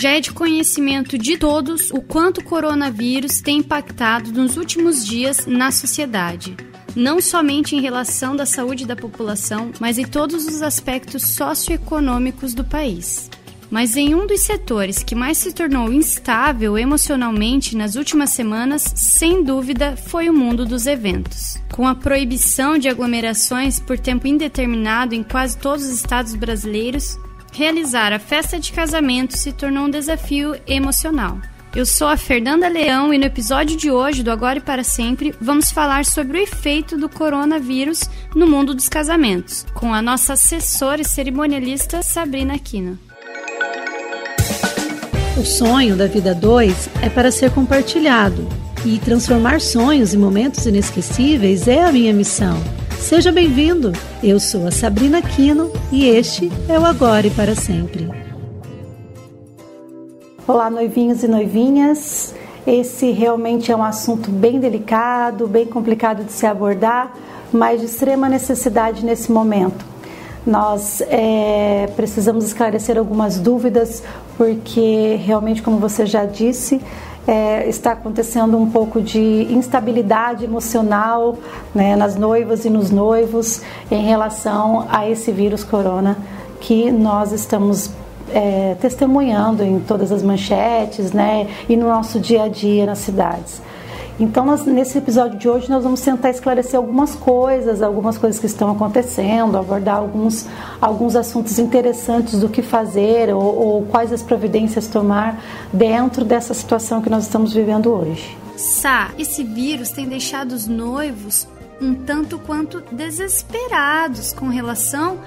Já é de conhecimento de todos o quanto o coronavírus tem impactado nos últimos dias na sociedade. Não somente em relação da saúde da população, mas em todos os aspectos socioeconômicos do país. Mas em um dos setores que mais se tornou instável emocionalmente nas últimas semanas, sem dúvida, foi o mundo dos eventos. Com a proibição de aglomerações por tempo indeterminado em quase todos os estados brasileiros, realizar a festa de casamento se tornou um desafio emocional. Eu sou a Fernanda Leão e no episódio de hoje do Agora e para Sempre vamos falar sobre o efeito do coronavírus no mundo dos casamentos, com a nossa assessora e cerimonialista Sabrina Aquino. O sonho da vida 2 é para ser compartilhado e transformar sonhos em momentos inesquecíveis é a minha missão. Seja bem-vindo! Eu sou a Sabrina Quino e este é o Agora e para Sempre. Olá, noivinhos e noivinhas. Esse realmente é um assunto bem delicado, bem complicado de se abordar, mas de extrema necessidade nesse momento. Nós é, precisamos esclarecer algumas dúvidas, porque realmente, como você já disse, é, está acontecendo um pouco de instabilidade emocional né, nas noivas e nos noivos em relação a esse vírus corona que nós estamos é, testemunhando em todas as manchetes né, e no nosso dia a dia nas cidades. Então, nós, nesse episódio de hoje, nós vamos tentar esclarecer algumas coisas, algumas coisas que estão acontecendo, abordar alguns, alguns assuntos interessantes do que fazer ou, ou quais as providências tomar dentro dessa situação que nós estamos vivendo hoje. Sá, esse vírus tem deixado os noivos um tanto quanto desesperados com relação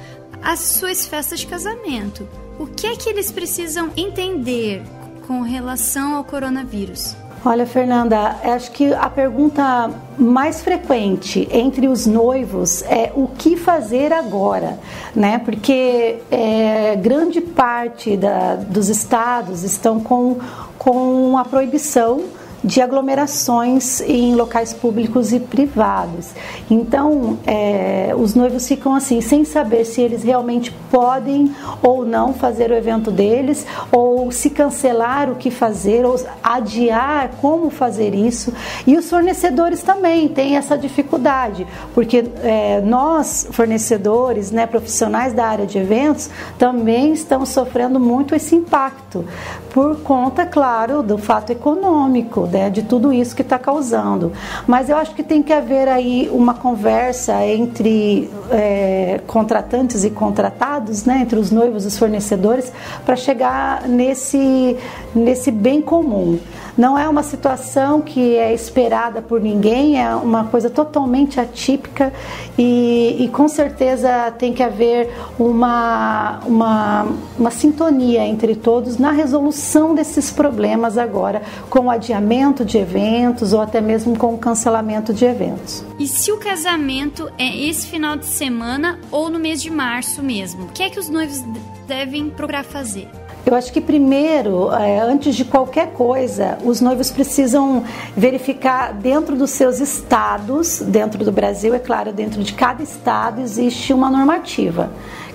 às suas festas de casamento. O que é que eles precisam entender com relação ao coronavírus? Olha, Fernanda, acho que a pergunta mais frequente entre os noivos é o que fazer agora, né? Porque é, grande parte da, dos estados estão com, com a proibição de aglomerações em locais públicos e privados. Então, é, os noivos ficam assim, sem saber se eles realmente podem ou não fazer o evento deles, ou se cancelar o que fazer, ou adiar como fazer isso. E os fornecedores também têm essa dificuldade, porque é, nós, fornecedores, né, profissionais da área de eventos, também estamos sofrendo muito esse impacto, por conta, claro, do fato econômico né, de tudo isso que está causando. Mas eu acho que tem que haver aí uma conversa entre é, contratantes e contratados, né, entre os noivos e os fornecedores, para chegar nesse, nesse bem comum. Não é uma situação que é esperada por ninguém, é uma coisa totalmente atípica e, e com certeza tem que haver uma, uma, uma sintonia entre todos na resolução desses problemas agora, com o adiamento de eventos ou até mesmo com o cancelamento de eventos. E se o casamento é esse final de semana ou no mês de março mesmo, o que é que os noivos devem procurar fazer? Eu acho que primeiro, é, antes de qualquer coisa, os noivos precisam verificar dentro dos seus estados, dentro do Brasil, é claro, dentro de cada estado existe uma normativa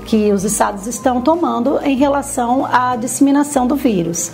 que os estados estão tomando em relação à disseminação do vírus.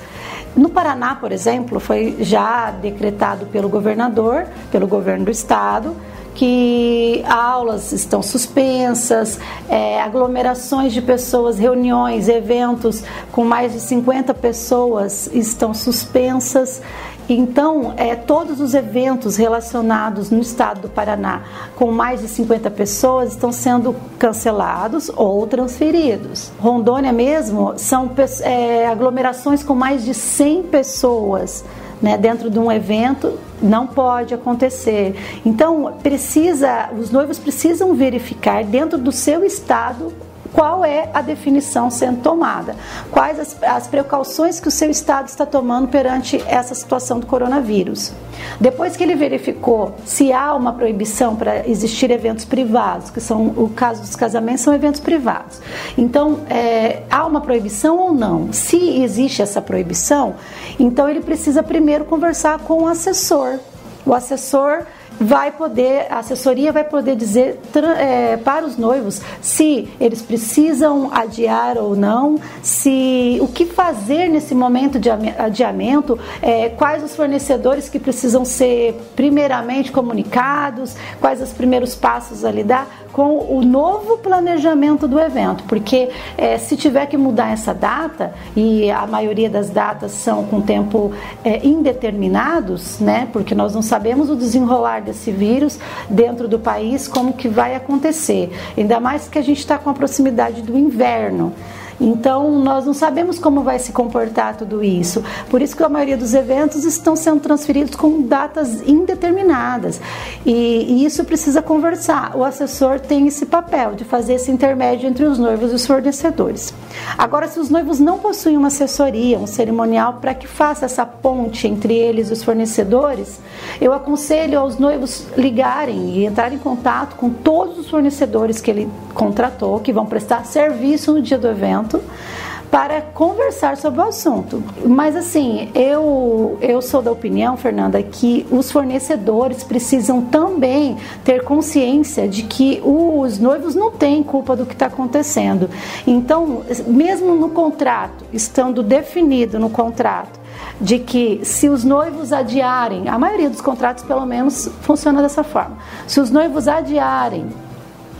No Paraná, por exemplo, foi já decretado pelo governador, pelo governo do estado, que aulas estão suspensas, é, aglomerações de pessoas, reuniões, eventos com mais de 50 pessoas estão suspensas. Então, é, todos os eventos relacionados no estado do Paraná com mais de 50 pessoas estão sendo cancelados ou transferidos. Rondônia mesmo são é, aglomerações com mais de 100 pessoas né, dentro de um evento não pode acontecer. Então, precisa, os noivos precisam verificar dentro do seu estado qual é a definição sendo tomada, quais as, as, precauções que o seu estado está tomando perante essa situação do coronavírus. Depois que ele verificou se há uma proibição para existir eventos privados, que são o caso dos casamentos, são eventos privados. Então, é, há uma proibição ou não? Se existe essa proibição, então ele precisa primeiro conversar com o assessor. O assessor vai poder, a assessoria vai poder dizer é, para os noivos se eles precisam adiar ou não, se o que fazer nesse momento de adiamento, é, quais os fornecedores que precisam ser primeiramente comunicados, quais os primeiros passos a lidar com o novo planejamento do evento, porque é, se tiver que mudar essa data e a maioria das datas são com tempo é, indeterminados, né? Porque nós não sabemos o desenrolar desse vírus dentro do país como que vai acontecer, ainda mais que a gente está com a proximidade do inverno. Então, nós não sabemos como vai se comportar tudo isso. Por isso que a maioria dos eventos estão sendo transferidos com datas indeterminadas. E, e isso precisa conversar. O assessor tem esse papel de fazer esse intermédio entre os noivos e os fornecedores. Agora, se os noivos não possuem uma assessoria, um cerimonial para que faça essa ponte entre eles e os fornecedores, eu aconselho aos noivos ligarem e entrar em contato com todos os fornecedores que ele contratou, que vão prestar serviço no dia do evento para conversar sobre o assunto. Mas assim, eu, eu sou da opinião, Fernanda, que os fornecedores precisam também ter consciência de que os noivos não têm culpa do que está acontecendo. Então, mesmo no contrato, estando definido no contrato, de que se os noivos adiarem, a maioria dos contratos pelo menos funciona dessa forma, se os noivos adiarem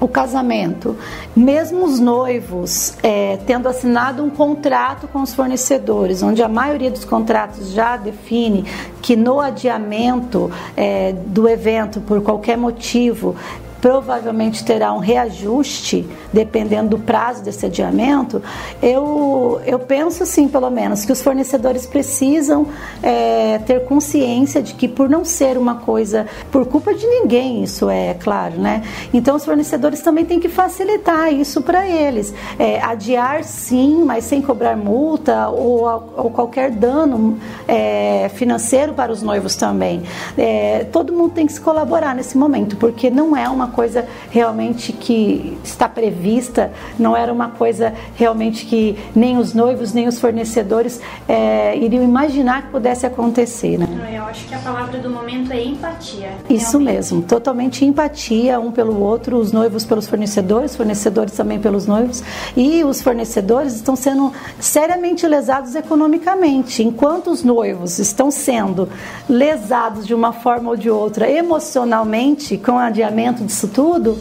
o casamento, mesmo os noivos é, tendo assinado um contrato com os fornecedores, onde a maioria dos contratos já define que no adiamento é, do evento por qualquer motivo provavelmente terá um reajuste dependendo do prazo desse adiamento, eu, eu penso assim, pelo menos, que os fornecedores precisam é, ter consciência de que por não ser uma coisa, por culpa de ninguém, isso é claro, né? Então os fornecedores também têm que facilitar isso para eles. É, adiar sim, mas sem cobrar multa ou, ou qualquer dano é, financeiro para os noivos também. É, todo mundo tem que se colaborar nesse momento, porque não é uma coisa realmente que está prevista, não era uma coisa realmente que nem os noivos nem os fornecedores é, iriam imaginar que pudesse acontecer. Né? Eu acho que a palavra do momento é empatia. Isso mesmo, totalmente empatia um pelo outro, os noivos pelos fornecedores, fornecedores também pelos noivos, e os fornecedores estão sendo seriamente lesados economicamente, enquanto os noivos estão sendo lesados de uma forma ou de outra emocionalmente com o adiamento tudo,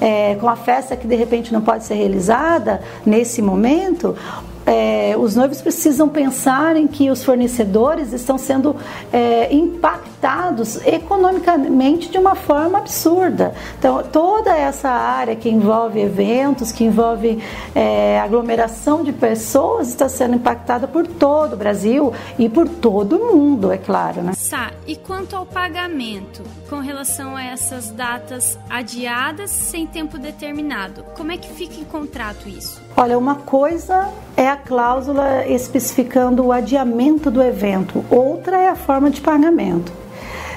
é, com a festa que de repente não pode ser realizada nesse momento, é, os noivos precisam pensar em que os fornecedores estão sendo é, impactados economicamente de uma forma absurda. Então, toda essa área que envolve eventos, que envolve é, aglomeração de pessoas, está sendo impactada por todo o Brasil e por todo o mundo, é claro. Né? Sá, e quanto ao pagamento, com relação a essas datas adiadas sem tempo determinado, como é que fica em contrato isso? Olha, uma coisa é a cláusula especificando o adiamento do evento, outra é a forma de pagamento.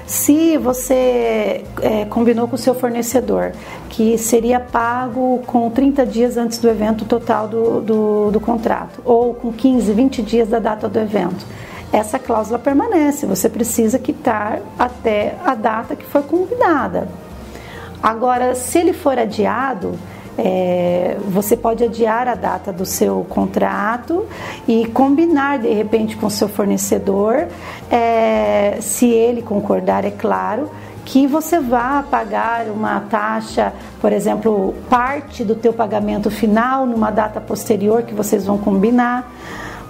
Se você é, combinou com o seu fornecedor que seria pago com 30 dias antes do evento total do, do, do contrato, ou com 15, 20 dias da data do evento, essa cláusula permanece. Você precisa quitar até a data que foi combinada. Agora, se ele for adiado, é, você pode adiar a data do seu contrato e combinar de repente com o seu fornecedor, é, se ele concordar, é claro, que você vá pagar uma taxa, por exemplo, parte do teu pagamento final numa data posterior que vocês vão combinar.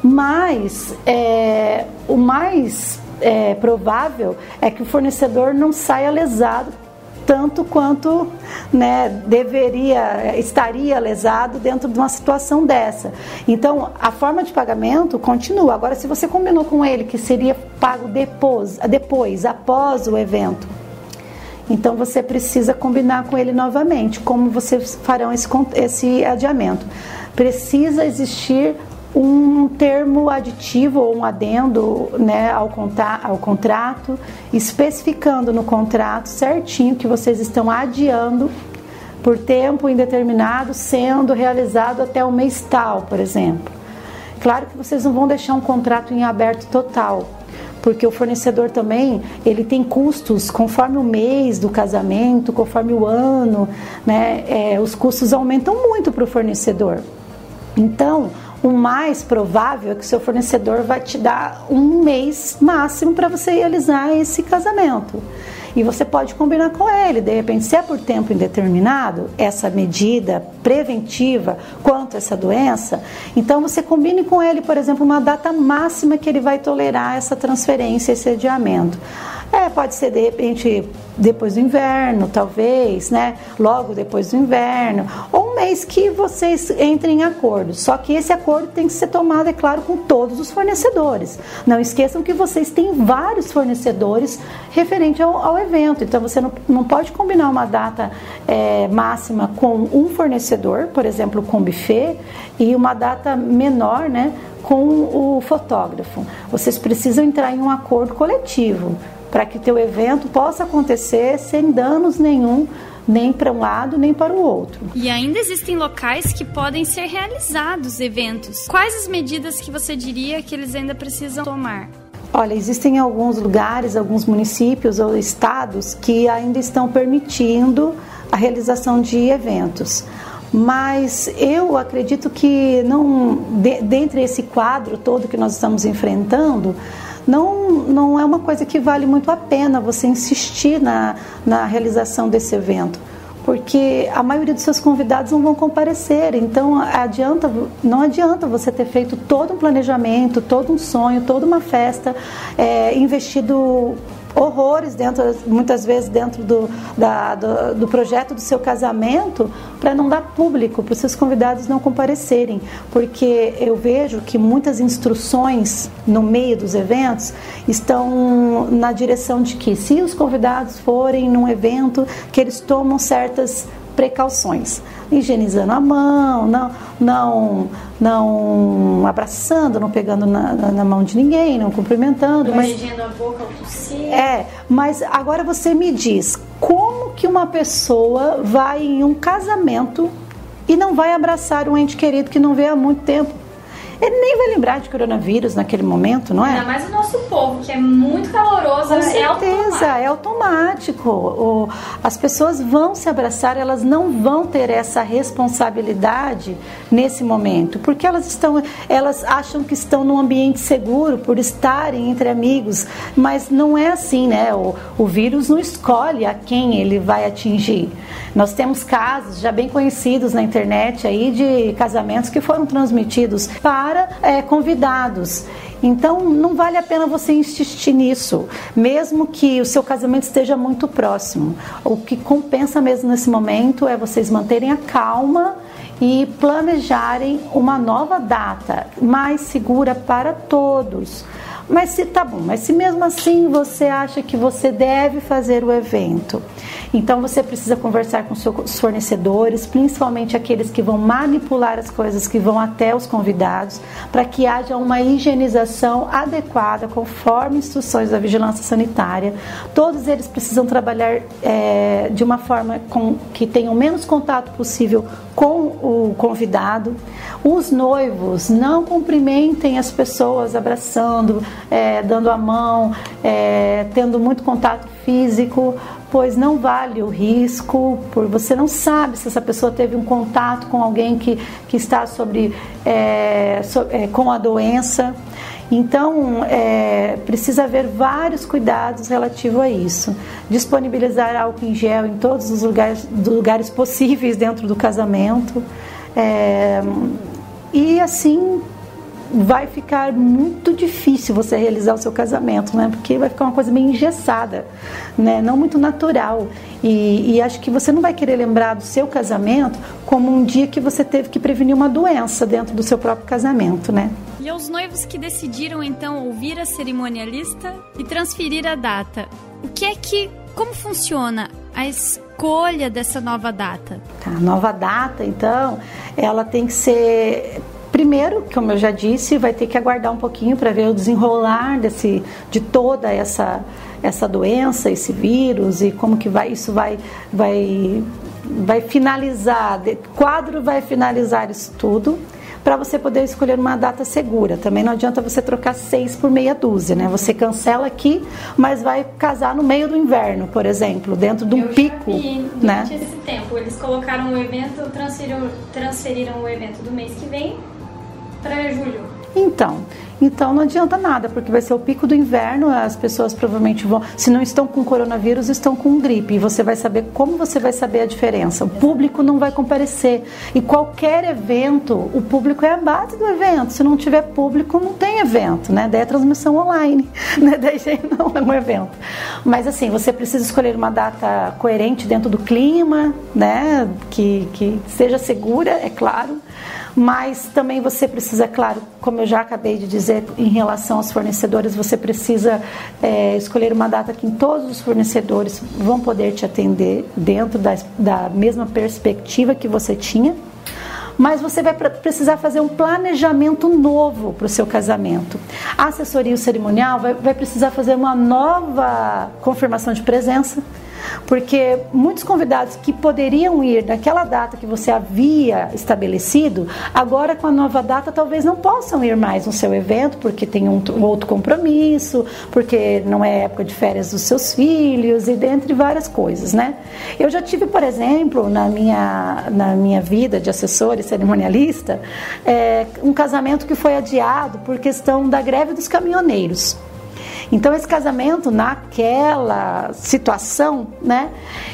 Mas é, o mais é, provável é que o fornecedor não saia lesado tanto quanto né, deveria, estaria lesado dentro de uma situação dessa. Então, a forma de pagamento continua. Agora, se você combinou com ele que seria pago depois, depois após o evento, então você precisa combinar com ele novamente como vocês farão esse, esse adiamento. Precisa existir um termo aditivo ou um adendo né, ao, ao contrato, especificando no contrato certinho que vocês estão adiando por tempo indeterminado, sendo realizado até o mês tal, por exemplo. Claro que vocês não vão deixar um contrato em aberto total, porque o fornecedor também ele tem custos conforme o mês do casamento, conforme o ano, né? É, os custos aumentam muito para o fornecedor. Então, o mais provável é que o seu fornecedor vai te dar um mês máximo para você realizar esse casamento. E você pode combinar com ele, de repente, se é por tempo indeterminado, essa medida preventiva quanto a essa doença, então você combine com ele, por exemplo, uma data máxima que ele vai tolerar essa transferência, esse adiamento. É, pode ser de repente depois do inverno, talvez, né? Logo depois do inverno, ou um mês que vocês entrem em acordo. Só que esse acordo tem que ser tomado, é claro, com todos os fornecedores. Não esqueçam que vocês têm vários fornecedores referente ao, ao evento. Então você não, não pode combinar uma data é, máxima com um fornecedor, por exemplo, com buffet, e uma data menor, né? Com o fotógrafo. Vocês precisam entrar em um acordo coletivo para que teu evento possa acontecer sem danos nenhum nem para um lado nem para o outro. E ainda existem locais que podem ser realizados eventos. Quais as medidas que você diria que eles ainda precisam tomar? Olha, existem alguns lugares, alguns municípios ou estados que ainda estão permitindo a realização de eventos. Mas eu acredito que não, de, dentre esse quadro todo que nós estamos enfrentando, não, não é uma coisa que vale muito a pena você insistir na, na realização desse evento porque a maioria dos seus convidados não vão comparecer. Então, adianta, não adianta você ter feito todo um planejamento, todo um sonho, toda uma festa, é, investido horrores dentro, muitas vezes dentro do, da, do, do, projeto do seu casamento para não dar público, para os seus convidados não comparecerem, porque eu vejo que muitas instruções no meio dos eventos estão na direção de que se os convidados forem num evento, que eles tomam certas precauções, higienizando a mão, não, não, não abraçando, não pegando na, na mão de ninguém, não cumprimentando. Não mas, a boca ao tossir. É, mas agora você me diz, como que uma pessoa vai em um casamento e não vai abraçar um ente querido que não vê há muito tempo? Ele nem vai lembrar de coronavírus naquele momento, não é? Ainda mais o nosso povo, que é muito caloroso, Com é certeza, é automático. O, as pessoas vão se abraçar, elas não vão ter essa responsabilidade nesse momento, porque elas estão, elas acham que estão num ambiente seguro por estarem entre amigos, mas não é assim, né? O, o vírus não escolhe a quem ele vai atingir. Nós temos casos já bem conhecidos na internet aí de casamentos que foram transmitidos para é, convidados. Então não vale a pena você insistir nisso, mesmo que o seu casamento esteja muito próximo. O que compensa mesmo nesse momento é vocês manterem a calma e planejarem uma nova data mais segura para todos. Mas se tá bom, mas se mesmo assim você acha que você deve fazer o evento, então você precisa conversar com seus fornecedores, principalmente aqueles que vão manipular as coisas que vão até os convidados, para que haja uma higienização adequada conforme instruções da vigilância sanitária. Todos eles precisam trabalhar é, de uma forma com, que tenha o menos contato possível com o convidado. Os noivos não cumprimentem as pessoas abraçando, é, dando a mão, é, tendo muito contato físico, pois não vale o risco, por você não sabe se essa pessoa teve um contato com alguém que, que está sobre, é, so, é, com a doença. Então, é, precisa haver vários cuidados relativos a isso. Disponibilizar álcool em gel em todos os lugares, lugares possíveis dentro do casamento. É, e assim vai ficar muito difícil você realizar o seu casamento, né? Porque vai ficar uma coisa meio engessada, né? Não muito natural. E, e, acho que você não vai querer lembrar do seu casamento como um dia que você teve que prevenir uma doença dentro do seu próprio casamento, né? E aos noivos que decidiram então ouvir a cerimonialista e transferir a data, o que é que, como funciona a escolha dessa nova data? Tá, a nova data, então, ela tem que ser Primeiro, como eu já disse, vai ter que aguardar um pouquinho para ver o desenrolar desse, de toda essa, essa doença, esse vírus e como que vai, isso vai, vai, vai finalizar, quadro vai finalizar isso tudo para você poder escolher uma data segura. Também não adianta você trocar seis por meia dúzia, né? Você cancela aqui, mas vai casar no meio do inverno, por exemplo, dentro de um Eu pico, já vi, né? durante esse tempo, eles colocaram o evento, transferiram, transferiram o evento do mês que vem para julho. Então, então não adianta nada, porque vai ser o pico do inverno, as pessoas provavelmente vão, se não estão com coronavírus, estão com gripe, e você vai saber como você vai saber a diferença. O público não vai comparecer. E qualquer evento, o público é a base do evento. Se não tiver público, não tem evento, né? Daí é transmissão online, né? Daí não é um evento. Mas assim, você precisa escolher uma data coerente dentro do clima, né? Que, que seja segura, é claro mas também você precisa, claro, como eu já acabei de dizer, em relação aos fornecedores, você precisa é, escolher uma data que todos os fornecedores vão poder te atender dentro da, da mesma perspectiva que você tinha. Mas você vai precisar fazer um planejamento novo para o seu casamento. A assessoria cerimonial vai, vai precisar fazer uma nova confirmação de presença porque muitos convidados que poderiam ir naquela data que você havia estabelecido, agora com a nova data talvez não possam ir mais no seu evento, porque tem um, um outro compromisso, porque não é época de férias dos seus filhos e dentre várias coisas, né? Eu já tive, por exemplo, na minha, na minha vida de assessor e cerimonialista, é, um casamento que foi adiado por questão da greve dos caminhoneiros. Então esse casamento naquela situação, né,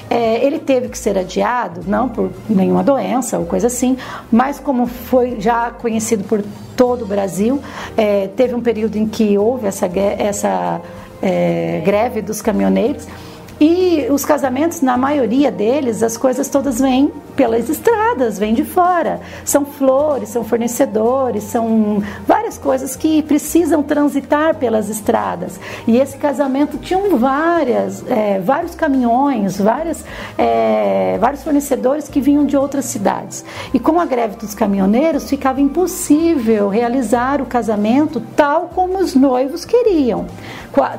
é, ele teve que ser adiado, não por nenhuma doença ou coisa assim, mas como foi já conhecido por todo o Brasil, é, teve um período em que houve essa, essa é, greve dos caminhoneiros e os casamentos, na maioria deles, as coisas todas vêm pelas estradas, vêm de fora. São flores, são fornecedores, são várias coisas que precisam transitar pelas estradas. E esse casamento tinha várias, é, vários caminhões, várias, é, vários fornecedores que vinham de outras cidades. E com a greve dos caminhoneiros, ficava impossível realizar o casamento tal como os noivos queriam,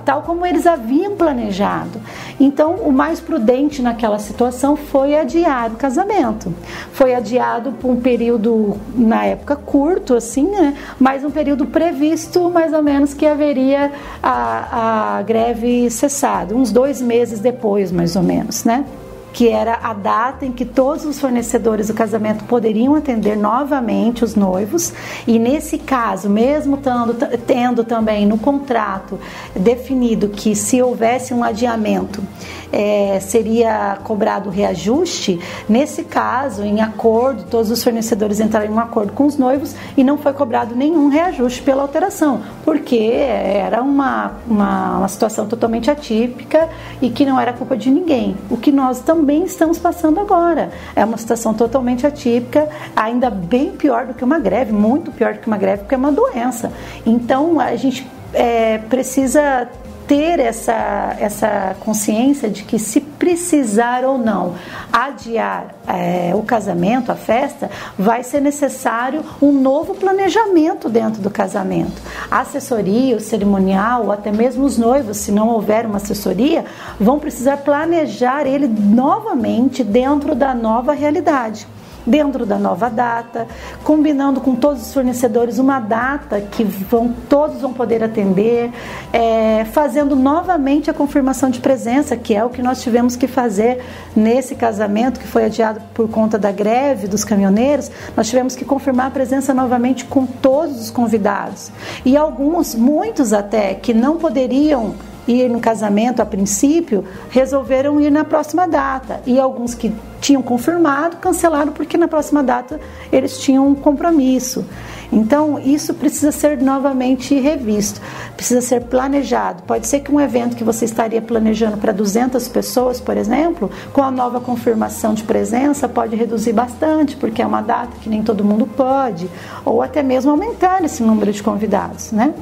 tal como eles haviam planejado. Então, o mais prudente naquela situação foi adiar o casamento. Foi adiado por um período, na época, curto, assim, né? Mas um período previsto, mais ou menos, que haveria a, a greve cessado, uns dois meses depois, mais ou menos, né? Que era a data em que todos os fornecedores do casamento poderiam atender novamente os noivos, e nesse caso, mesmo tendo, tendo também no contrato definido que se houvesse um adiamento, é, seria cobrado reajuste, nesse caso, em acordo, todos os fornecedores entraram em um acordo com os noivos e não foi cobrado nenhum reajuste pela alteração, porque era uma, uma, uma situação totalmente atípica e que não era culpa de ninguém. O que nós também estamos passando agora é uma situação totalmente atípica, ainda bem pior do que uma greve, muito pior do que uma greve, porque é uma doença. Então a gente é, precisa ter essa, essa consciência de que se precisar ou não adiar é, o casamento, a festa, vai ser necessário um novo planejamento dentro do casamento. A assessoria, o cerimonial, ou até mesmo os noivos, se não houver uma assessoria, vão precisar planejar ele novamente dentro da nova realidade dentro da nova data, combinando com todos os fornecedores uma data que vão, todos vão poder atender, é, fazendo novamente a confirmação de presença, que é o que nós tivemos que fazer nesse casamento que foi adiado por conta da greve dos caminhoneiros. Nós tivemos que confirmar a presença novamente com todos os convidados e alguns, muitos até, que não poderiam ir no casamento a princípio, resolveram ir na próxima data. E alguns que tinham confirmado cancelaram porque na próxima data eles tinham um compromisso. Então, isso precisa ser novamente revisto, precisa ser planejado. Pode ser que um evento que você estaria planejando para 200 pessoas, por exemplo, com a nova confirmação de presença, pode reduzir bastante, porque é uma data que nem todo mundo pode, ou até mesmo aumentar esse número de convidados, né?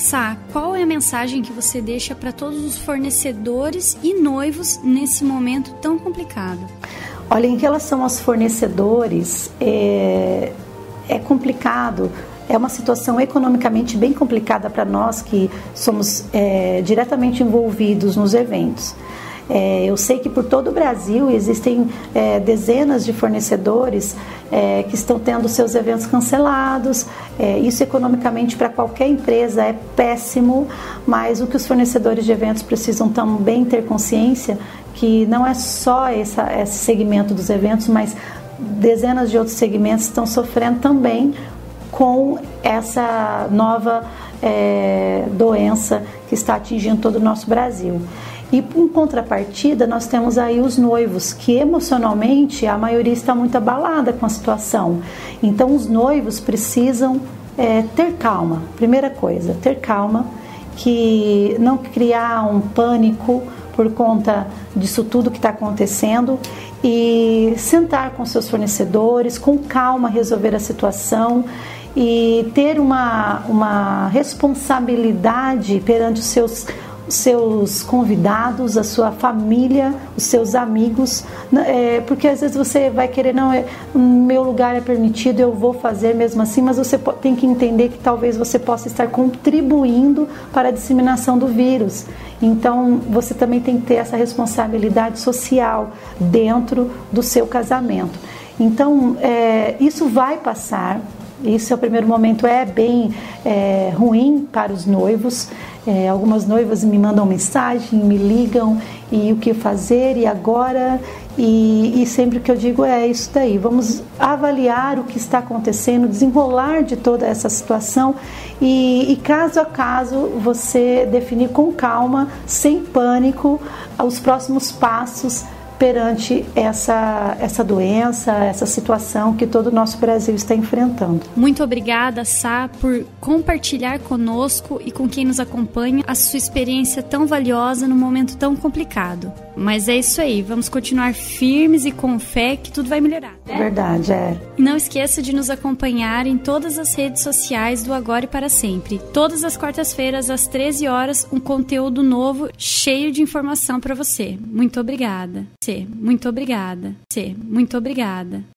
Sá, qual é a mensagem que você deixa para todos os fornecedores e noivos nesse momento tão complicado? Olha, em relação aos fornecedores, é, é complicado é uma situação economicamente bem complicada para nós que somos é, diretamente envolvidos nos eventos. É, eu sei que por todo o Brasil existem é, dezenas de fornecedores é, que estão tendo seus eventos cancelados. É, isso economicamente para qualquer empresa é péssimo, mas o que os fornecedores de eventos precisam também ter consciência que não é só essa, esse segmento dos eventos, mas dezenas de outros segmentos estão sofrendo também com essa nova é, doença que está atingindo todo o nosso Brasil. E em contrapartida, nós temos aí os noivos, que emocionalmente a maioria está muito abalada com a situação. Então, os noivos precisam é, ter calma. Primeira coisa, ter calma, que não criar um pânico por conta disso tudo que está acontecendo e sentar com seus fornecedores, com calma resolver a situação e ter uma, uma responsabilidade perante os seus seus convidados, a sua família, os seus amigos, né, é, porque às vezes você vai querer, não, é, meu lugar é permitido, eu vou fazer mesmo assim, mas você tem que entender que talvez você possa estar contribuindo para a disseminação do vírus. Então você também tem que ter essa responsabilidade social dentro do seu casamento. Então é, isso vai passar, isso é o primeiro momento é bem é, ruim para os noivos. É, algumas noivas me mandam mensagem, me ligam e o que fazer e agora e, e, sempre que eu digo é isso daí. Vamos avaliar o que está acontecendo, desenrolar de toda essa situação e, e caso a caso você definir com calma, sem pânico, os próximos passos perante essa, essa doença, essa situação que todo o nosso Brasil está enfrentando. Muito obrigada, Sá, por compartilhar conosco e com quem nos acompanha a sua experiência tão valiosa num momento tão complicado. Mas é isso aí, vamos continuar firmes e com fé que tudo vai melhorar. É verdade, é. Não esqueça de nos acompanhar em todas as redes sociais do Agora e para Sempre. Todas as quartas-feiras, às 13 horas, um conteúdo novo cheio de informação para você. Muito obrigada. Muito obrigada. Muito obrigada.